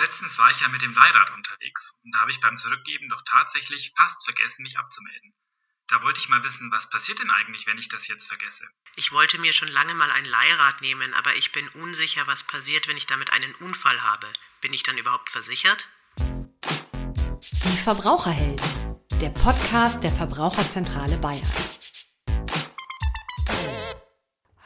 Letztens war ich ja mit dem Leihrad unterwegs und da habe ich beim Zurückgeben doch tatsächlich fast vergessen, mich abzumelden. Da wollte ich mal wissen, was passiert denn eigentlich, wenn ich das jetzt vergesse? Ich wollte mir schon lange mal ein Leihrad nehmen, aber ich bin unsicher, was passiert, wenn ich damit einen Unfall habe. Bin ich dann überhaupt versichert? Die Verbraucherhelden, der Podcast der Verbraucherzentrale Bayern.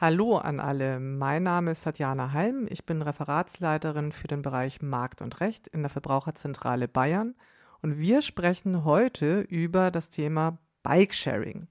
Hallo an alle, mein Name ist Tatjana Halm, ich bin Referatsleiterin für den Bereich Markt und Recht in der Verbraucherzentrale Bayern und wir sprechen heute über das Thema Bike-Sharing.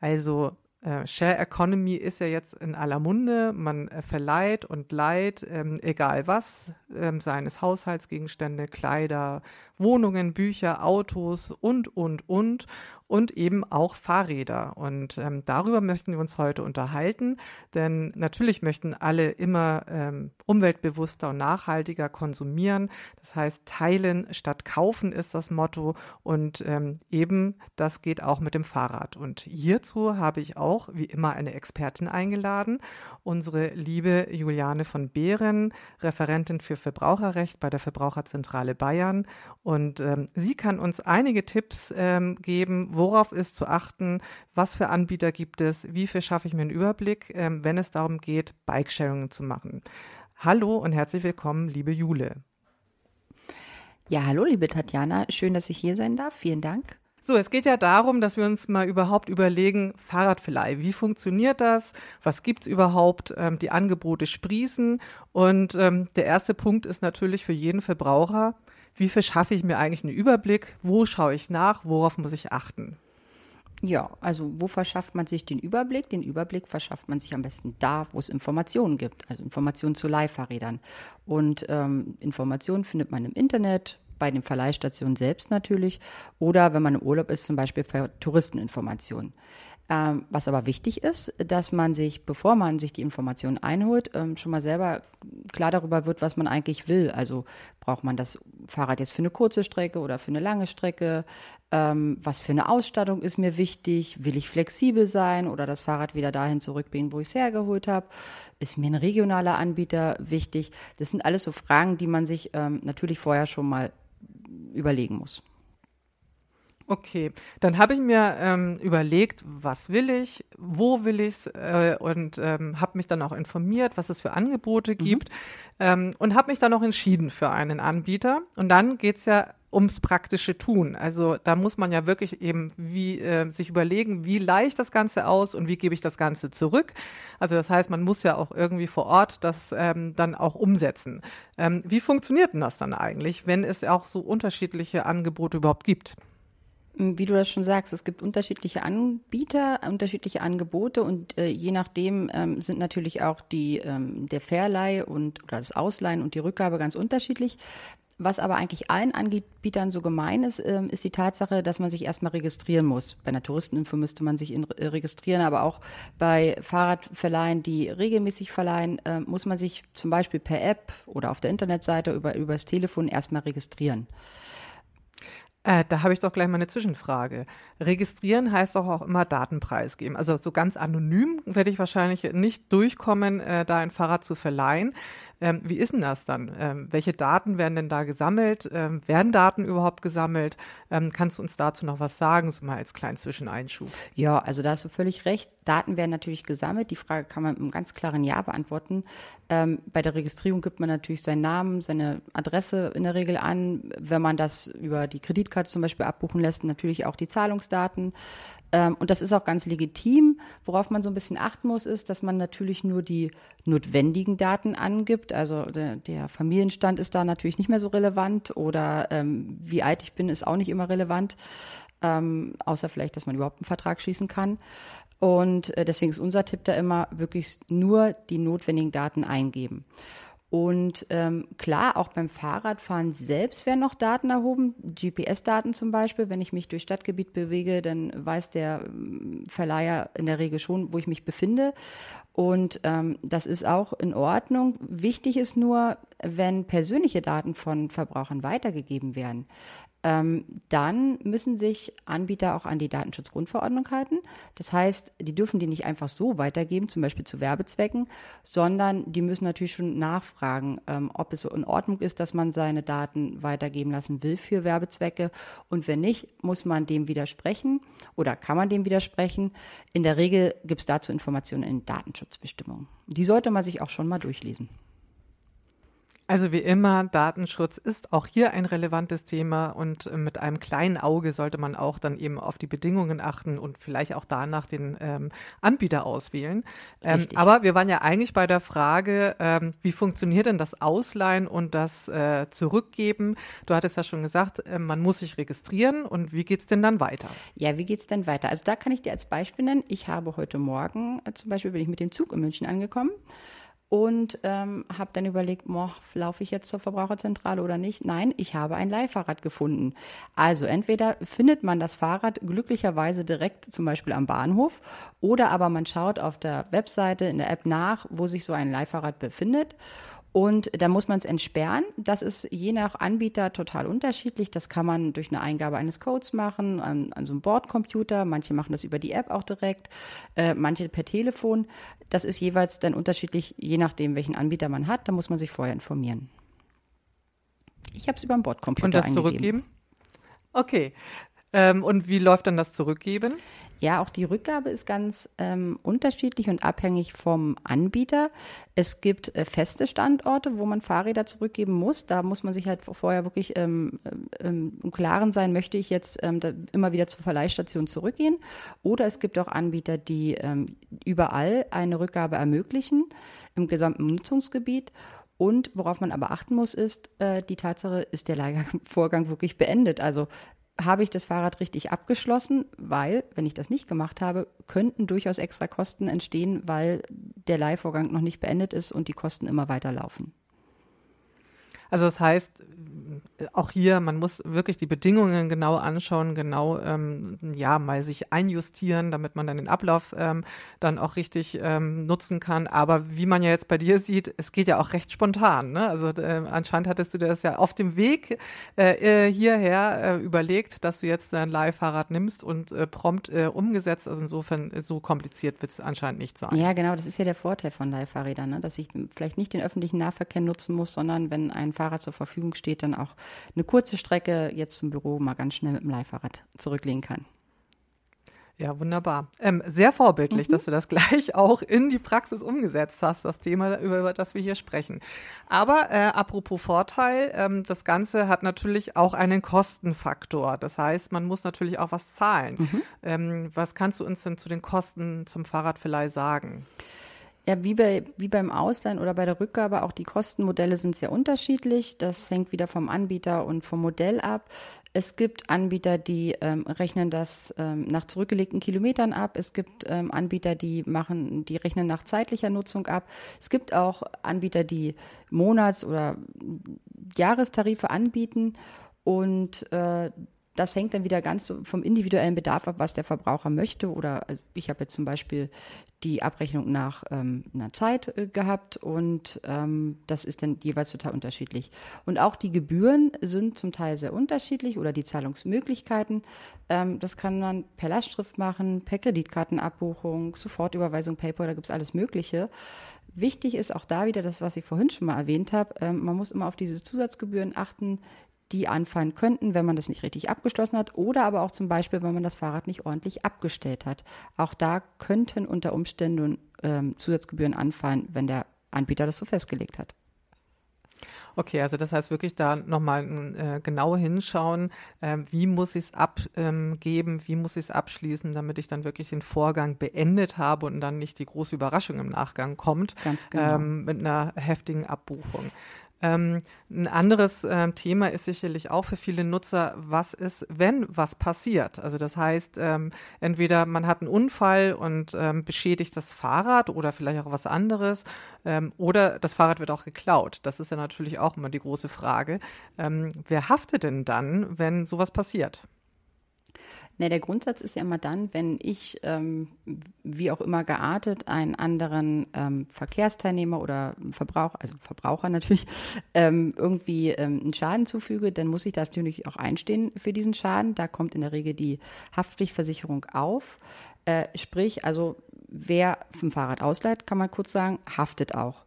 Also äh, Share Economy ist ja jetzt in aller Munde. Man äh, verleiht und leiht, ähm, egal was, ähm, seien es Haushaltsgegenstände, Kleider, Wohnungen, Bücher, Autos und, und, und und eben auch Fahrräder. Und ähm, darüber möchten wir uns heute unterhalten, denn natürlich möchten alle immer ähm, umweltbewusster und nachhaltiger konsumieren. Das heißt, teilen statt kaufen ist das Motto und ähm, eben das geht auch mit dem Fahrrad. Und hierzu habe ich auch wie immer eine Expertin eingeladen, unsere liebe Juliane von Behren, Referentin für Verbraucherrecht bei der Verbraucherzentrale Bayern. Und ähm, sie kann uns einige Tipps ähm, geben, worauf ist zu achten, was für Anbieter gibt es, wie viel schaffe ich mir einen Überblick, ähm, wenn es darum geht, Bikesharing zu machen. Hallo und herzlich willkommen, liebe Jule. Ja, hallo, liebe Tatjana. Schön, dass ich hier sein darf. Vielen Dank. So, es geht ja darum, dass wir uns mal überhaupt überlegen, Fahrradverleih, wie funktioniert das? Was gibt es überhaupt? Ähm, die Angebote sprießen. Und ähm, der erste Punkt ist natürlich für jeden Verbraucher, wie viel schaffe ich mir eigentlich einen Überblick? Wo schaue ich nach? Worauf muss ich achten? Ja, also wo verschafft man sich den Überblick? Den Überblick verschafft man sich am besten da, wo es Informationen gibt, also Informationen zu Leihfahrrädern. Und ähm, Informationen findet man im Internet, bei den Verleihstationen selbst natürlich oder wenn man im Urlaub ist, zum Beispiel für Touristeninformationen. Ähm, was aber wichtig ist, dass man sich, bevor man sich die Informationen einholt, ähm, schon mal selber klar darüber wird, was man eigentlich will. Also braucht man das Fahrrad jetzt für eine kurze Strecke oder für eine lange Strecke? Ähm, was für eine Ausstattung ist mir wichtig? Will ich flexibel sein oder das Fahrrad wieder dahin zurückbringen, wo ich es hergeholt habe? Ist mir ein regionaler Anbieter wichtig? Das sind alles so Fragen, die man sich ähm, natürlich vorher schon mal überlegen muss. Okay, dann habe ich mir ähm, überlegt, was will ich, wo will ich es äh, und ähm, habe mich dann auch informiert, was es für Angebote mhm. gibt ähm, und habe mich dann auch entschieden für einen Anbieter. Und dann geht's ja ums praktische Tun. Also da muss man ja wirklich eben wie äh, sich überlegen, wie leicht das Ganze aus und wie gebe ich das Ganze zurück. Also das heißt, man muss ja auch irgendwie vor Ort das ähm, dann auch umsetzen. Ähm, wie funktioniert denn das dann eigentlich, wenn es auch so unterschiedliche Angebote überhaupt gibt? Wie du das schon sagst, es gibt unterschiedliche Anbieter, unterschiedliche Angebote und äh, je nachdem ähm, sind natürlich auch die ähm, der Verleih und oder das Ausleihen und die Rückgabe ganz unterschiedlich. Was aber eigentlich allen Anbietern so gemein ist, ähm, ist die Tatsache, dass man sich erstmal registrieren muss. Bei einer Touristeninfo müsste man sich in, äh, registrieren, aber auch bei Fahrradverleihen, die regelmäßig verleihen, äh, muss man sich zum Beispiel per App oder auf der Internetseite über, über das Telefon erstmal registrieren. Äh, da habe ich doch gleich mal eine Zwischenfrage. Registrieren heißt doch auch immer Datenpreis geben. Also so ganz anonym werde ich wahrscheinlich nicht durchkommen, äh, da ein Fahrrad zu verleihen. Ähm, wie ist denn das dann? Ähm, welche Daten werden denn da gesammelt? Ähm, werden Daten überhaupt gesammelt? Ähm, kannst du uns dazu noch was sagen, so mal als kleinen Zwischeneinschub? Ja, also da hast du völlig recht. Daten werden natürlich gesammelt. Die Frage kann man mit einem ganz klaren Ja beantworten. Ähm, bei der Registrierung gibt man natürlich seinen Namen, seine Adresse in der Regel an. Wenn man das über die Kreditkarte zum Beispiel abbuchen lässt, natürlich auch die Zahlungsdaten. Ähm, und das ist auch ganz legitim. Worauf man so ein bisschen achten muss, ist, dass man natürlich nur die notwendigen Daten angibt. Also der, der Familienstand ist da natürlich nicht mehr so relevant oder ähm, wie alt ich bin, ist auch nicht immer relevant. Ähm, außer vielleicht, dass man überhaupt einen Vertrag schließen kann. Und äh, deswegen ist unser Tipp da immer wirklich nur die notwendigen Daten eingeben. Und ähm, klar, auch beim Fahrradfahren selbst werden noch Daten erhoben, GPS-Daten zum Beispiel. Wenn ich mich durch Stadtgebiet bewege, dann weiß der ähm, Verleiher in der Regel schon, wo ich mich befinde. Und ähm, das ist auch in Ordnung. Wichtig ist nur, wenn persönliche Daten von Verbrauchern weitergegeben werden, dann müssen sich Anbieter auch an die Datenschutzgrundverordnung halten. Das heißt, die dürfen die nicht einfach so weitergeben, zum Beispiel zu Werbezwecken, sondern die müssen natürlich schon nachfragen, ähm, ob es so in Ordnung ist, dass man seine Daten weitergeben lassen will für Werbezwecke. Und wenn nicht, muss man dem widersprechen oder kann man dem widersprechen. In der Regel gibt es dazu Informationen in Datenschutzbestimmungen. Die sollte man sich auch schon mal durchlesen. Also wie immer, Datenschutz ist auch hier ein relevantes Thema und äh, mit einem kleinen Auge sollte man auch dann eben auf die Bedingungen achten und vielleicht auch danach den ähm, Anbieter auswählen. Ähm, aber wir waren ja eigentlich bei der Frage, ähm, wie funktioniert denn das Ausleihen und das äh, Zurückgeben? Du hattest ja schon gesagt, äh, man muss sich registrieren und wie geht's denn dann weiter? Ja, wie geht's denn weiter? Also da kann ich dir als Beispiel nennen, ich habe heute Morgen äh, zum Beispiel bin ich mit dem Zug in München angekommen und ähm, habe dann überlegt, laufe ich jetzt zur Verbraucherzentrale oder nicht? Nein, ich habe ein Leihfahrrad gefunden. Also entweder findet man das Fahrrad glücklicherweise direkt zum Beispiel am Bahnhof oder aber man schaut auf der Webseite in der App nach, wo sich so ein Leihfahrrad befindet und da muss man es entsperren. Das ist je nach Anbieter total unterschiedlich. Das kann man durch eine Eingabe eines Codes machen, an, an so einem Bordcomputer. Manche machen das über die App auch direkt, äh, manche per Telefon. Das ist jeweils dann unterschiedlich, je nachdem, welchen Anbieter man hat. Da muss man sich vorher informieren. Ich habe es über den Bordcomputer Und das eingegeben. zurückgeben? Okay. Ähm, und wie läuft dann das Zurückgeben? Ja, auch die Rückgabe ist ganz ähm, unterschiedlich und abhängig vom Anbieter. Es gibt äh, feste Standorte, wo man Fahrräder zurückgeben muss. Da muss man sich halt vorher wirklich ähm, ähm, im Klaren sein, möchte ich jetzt ähm, immer wieder zur Verleihstation zurückgehen. Oder es gibt auch Anbieter, die ähm, überall eine Rückgabe ermöglichen im gesamten Nutzungsgebiet. Und worauf man aber achten muss, ist äh, die Tatsache, ist der Leihvorgang wirklich beendet? Also habe ich das Fahrrad richtig abgeschlossen, weil, wenn ich das nicht gemacht habe, könnten durchaus extra Kosten entstehen, weil der Leihvorgang noch nicht beendet ist und die Kosten immer weiterlaufen. Also das heißt, auch hier, man muss wirklich die Bedingungen genau anschauen, genau ähm, ja mal sich einjustieren, damit man dann den Ablauf ähm, dann auch richtig ähm, nutzen kann. Aber wie man ja jetzt bei dir sieht, es geht ja auch recht spontan. Ne? Also äh, anscheinend hattest du das ja auf dem Weg äh, äh hierher äh, überlegt, dass du jetzt ein Leihfahrrad nimmst und äh, prompt äh, umgesetzt. Also insofern so kompliziert wird es anscheinend nicht sein. Ja, genau, das ist ja der Vorteil von Leihfahrrädern, ne? dass ich vielleicht nicht den öffentlichen Nahverkehr nutzen muss, sondern wenn ein Fahrrad zur Verfügung steht, dann auch eine kurze Strecke jetzt zum Büro mal ganz schnell mit dem Leihfahrrad zurücklegen kann. Ja, wunderbar. Ähm, sehr vorbildlich, mhm. dass du das gleich auch in die Praxis umgesetzt hast, das Thema, über das wir hier sprechen. Aber äh, apropos Vorteil, ähm, das Ganze hat natürlich auch einen Kostenfaktor. Das heißt, man muss natürlich auch was zahlen. Mhm. Ähm, was kannst du uns denn zu den Kosten zum Fahrradverleih sagen? Ja, wie, bei, wie beim Ausleihen oder bei der Rückgabe, auch die Kostenmodelle sind sehr unterschiedlich. Das hängt wieder vom Anbieter und vom Modell ab. Es gibt Anbieter, die ähm, rechnen das ähm, nach zurückgelegten Kilometern ab. Es gibt ähm, Anbieter, die machen, die rechnen nach zeitlicher Nutzung ab. Es gibt auch Anbieter, die Monats- oder Jahrestarife anbieten. Und äh, das hängt dann wieder ganz vom individuellen Bedarf ab, was der Verbraucher möchte. Oder also ich habe jetzt zum Beispiel die Abrechnung nach ähm, einer Zeit äh, gehabt und ähm, das ist dann jeweils total unterschiedlich. Und auch die Gebühren sind zum Teil sehr unterschiedlich oder die Zahlungsmöglichkeiten. Ähm, das kann man per Lastschrift machen, per Kreditkartenabbuchung, Sofortüberweisung, PayPal, da gibt es alles Mögliche. Wichtig ist auch da wieder das, was ich vorhin schon mal erwähnt habe. Ähm, man muss immer auf diese Zusatzgebühren achten, die anfallen könnten, wenn man das nicht richtig abgeschlossen hat oder aber auch zum Beispiel, wenn man das Fahrrad nicht ordentlich abgestellt hat. Auch da könnten unter Umständen ähm, Zusatzgebühren anfallen, wenn der Anbieter das so festgelegt hat. Okay, also das heißt wirklich da nochmal äh, genau hinschauen, äh, wie muss ich es abgeben, ähm, wie muss ich es abschließen, damit ich dann wirklich den Vorgang beendet habe und dann nicht die große Überraschung im Nachgang kommt genau. ähm, mit einer heftigen Abbuchung. Ähm, ein anderes äh, Thema ist sicherlich auch für viele Nutzer, was ist, wenn was passiert. Also das heißt, ähm, entweder man hat einen Unfall und ähm, beschädigt das Fahrrad oder vielleicht auch was anderes ähm, oder das Fahrrad wird auch geklaut. Das ist ja natürlich auch immer die große Frage. Ähm, wer haftet denn dann, wenn sowas passiert? Ne, der Grundsatz ist ja immer dann, wenn ich, ähm, wie auch immer geartet, einen anderen ähm, Verkehrsteilnehmer oder Verbraucher, also Verbraucher natürlich, ähm, irgendwie ähm, einen Schaden zufüge, dann muss ich da natürlich auch einstehen für diesen Schaden. Da kommt in der Regel die Haftpflichtversicherung auf. Äh, sprich, also wer vom Fahrrad ausleiht, kann man kurz sagen, haftet auch.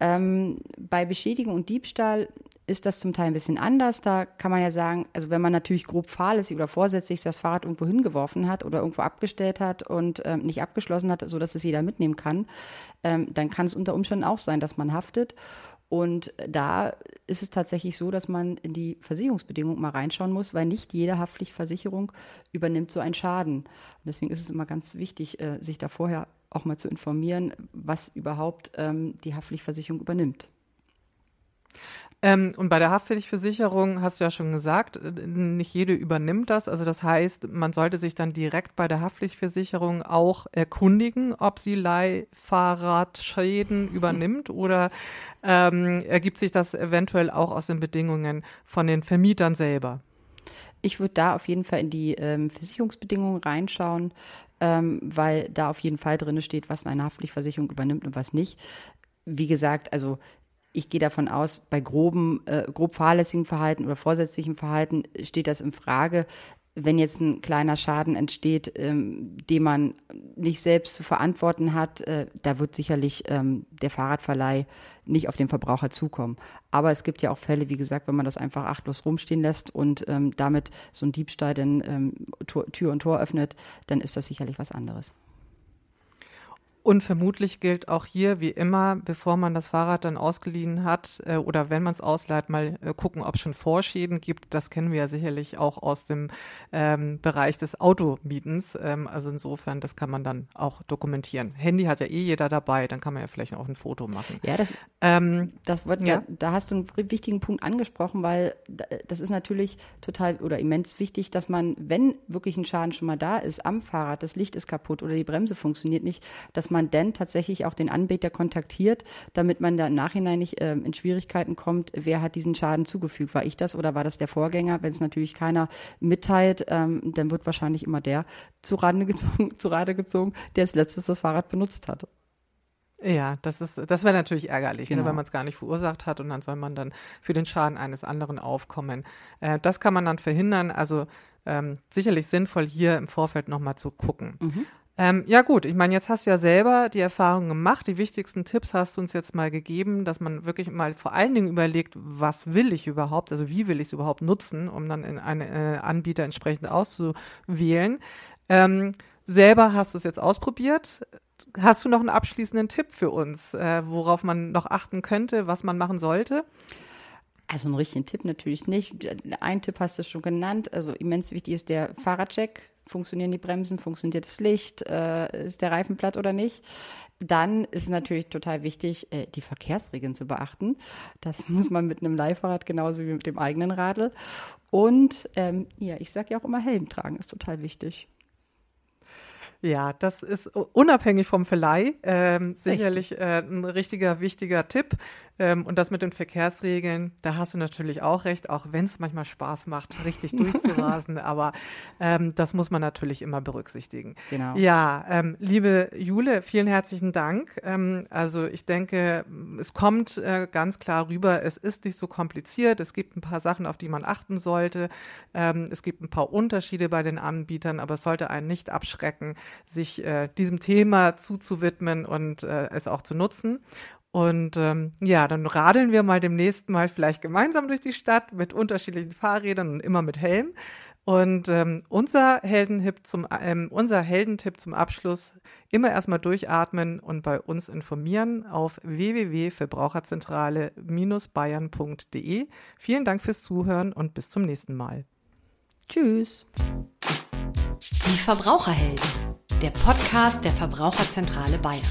Ähm, bei Beschädigung und Diebstahl ist das zum Teil ein bisschen anders. Da kann man ja sagen, also wenn man natürlich grob fahrlässig oder vorsätzlich das Fahrrad irgendwo hingeworfen hat oder irgendwo abgestellt hat und ähm, nicht abgeschlossen hat, sodass es jeder mitnehmen kann, ähm, dann kann es unter Umständen auch sein, dass man haftet. Und da ist es tatsächlich so, dass man in die Versicherungsbedingungen mal reinschauen muss, weil nicht jede Haftpflichtversicherung übernimmt so einen Schaden. Und deswegen ist es immer ganz wichtig, äh, sich da vorher auch mal zu informieren, was überhaupt ähm, die Haftpflichtversicherung übernimmt. Ähm, und bei der Haftpflichtversicherung hast du ja schon gesagt, äh, nicht jede übernimmt das. Also das heißt, man sollte sich dann direkt bei der Haftpflichtversicherung auch erkundigen, ob sie Leihfahrradschäden übernimmt oder ähm, ergibt sich das eventuell auch aus den Bedingungen von den Vermietern selber. Ich würde da auf jeden Fall in die ähm, Versicherungsbedingungen reinschauen, ähm, weil da auf jeden Fall drin steht, was eine Haftpflichtversicherung übernimmt und was nicht. Wie gesagt, also ich gehe davon aus, bei groben, äh, grob fahrlässigen Verhalten oder vorsätzlichem Verhalten steht das in Frage. Wenn jetzt ein kleiner Schaden entsteht, ähm, den man nicht selbst zu verantworten hat, äh, da wird sicherlich ähm, der Fahrradverleih nicht auf den Verbraucher zukommen. Aber es gibt ja auch Fälle, wie gesagt, wenn man das einfach achtlos rumstehen lässt und ähm, damit so ein Diebstahl dann ähm, Tür und Tor öffnet, dann ist das sicherlich was anderes. Und vermutlich gilt auch hier, wie immer, bevor man das Fahrrad dann ausgeliehen hat äh, oder wenn man es ausleiht, mal äh, gucken, ob es schon Vorschäden gibt. Das kennen wir ja sicherlich auch aus dem ähm, Bereich des Automietens. Ähm, also insofern, das kann man dann auch dokumentieren. Handy hat ja eh jeder dabei, dann kann man ja vielleicht auch ein Foto machen. Ja, das, ähm, das wird, ja. da hast du einen wichtigen Punkt angesprochen, weil das ist natürlich total oder immens wichtig, dass man, wenn wirklich ein Schaden schon mal da ist am Fahrrad, das Licht ist kaputt oder die Bremse funktioniert nicht, dass man man denn tatsächlich auch den Anbieter kontaktiert, damit man da im Nachhinein nicht ähm, in Schwierigkeiten kommt, wer hat diesen Schaden zugefügt? War ich das oder war das der Vorgänger? Wenn es natürlich keiner mitteilt, ähm, dann wird wahrscheinlich immer der zu Rande gezogen, zu Rade gezogen, der als letztes das Fahrrad benutzt hat. Ja, das ist, das wäre natürlich ärgerlich, ne, genau. ne, wenn man es gar nicht verursacht hat und dann soll man dann für den Schaden eines anderen aufkommen. Äh, das kann man dann verhindern. Also ähm, sicherlich sinnvoll, hier im Vorfeld nochmal zu gucken. Mhm. Ähm, ja gut, ich meine, jetzt hast du ja selber die Erfahrung gemacht. Die wichtigsten Tipps hast du uns jetzt mal gegeben, dass man wirklich mal vor allen Dingen überlegt, was will ich überhaupt, also wie will ich es überhaupt nutzen, um dann in einen äh, Anbieter entsprechend auszuwählen. Ähm, selber hast du es jetzt ausprobiert. Hast du noch einen abschließenden Tipp für uns, äh, worauf man noch achten könnte, was man machen sollte? Also einen richtigen Tipp natürlich nicht. Ein Tipp hast du schon genannt. Also immens wichtig ist der Fahrradcheck funktionieren die Bremsen, funktioniert das Licht, äh, ist der Reifen platt oder nicht. Dann ist natürlich total wichtig, äh, die Verkehrsregeln zu beachten. Das muss man mit einem Leihfahrrad genauso wie mit dem eigenen Radl. Und ähm, ja, ich sage ja auch immer, Helm tragen ist total wichtig. Ja, das ist unabhängig vom Verleih ähm, sicherlich äh, ein richtiger, wichtiger Tipp. Ähm, und das mit den Verkehrsregeln, da hast du natürlich auch recht, auch wenn es manchmal Spaß macht, richtig durchzurasen. aber ähm, das muss man natürlich immer berücksichtigen. Genau. Ja, ähm, liebe Jule, vielen herzlichen Dank. Ähm, also ich denke, es kommt äh, ganz klar rüber, es ist nicht so kompliziert. Es gibt ein paar Sachen, auf die man achten sollte. Ähm, es gibt ein paar Unterschiede bei den Anbietern, aber es sollte einen nicht abschrecken, sich äh, diesem Thema zuzuwidmen und äh, es auch zu nutzen. Und ähm, ja, dann radeln wir mal demnächst mal vielleicht gemeinsam durch die Stadt mit unterschiedlichen Fahrrädern und immer mit Helm. Und ähm, unser Heldentipp zum ähm, unser Heldentipp zum Abschluss immer erstmal durchatmen und bei uns informieren auf www.verbraucherzentrale-bayern.de. Vielen Dank fürs Zuhören und bis zum nächsten Mal. Tschüss. Die Verbraucherhelden, der Podcast der Verbraucherzentrale Bayern.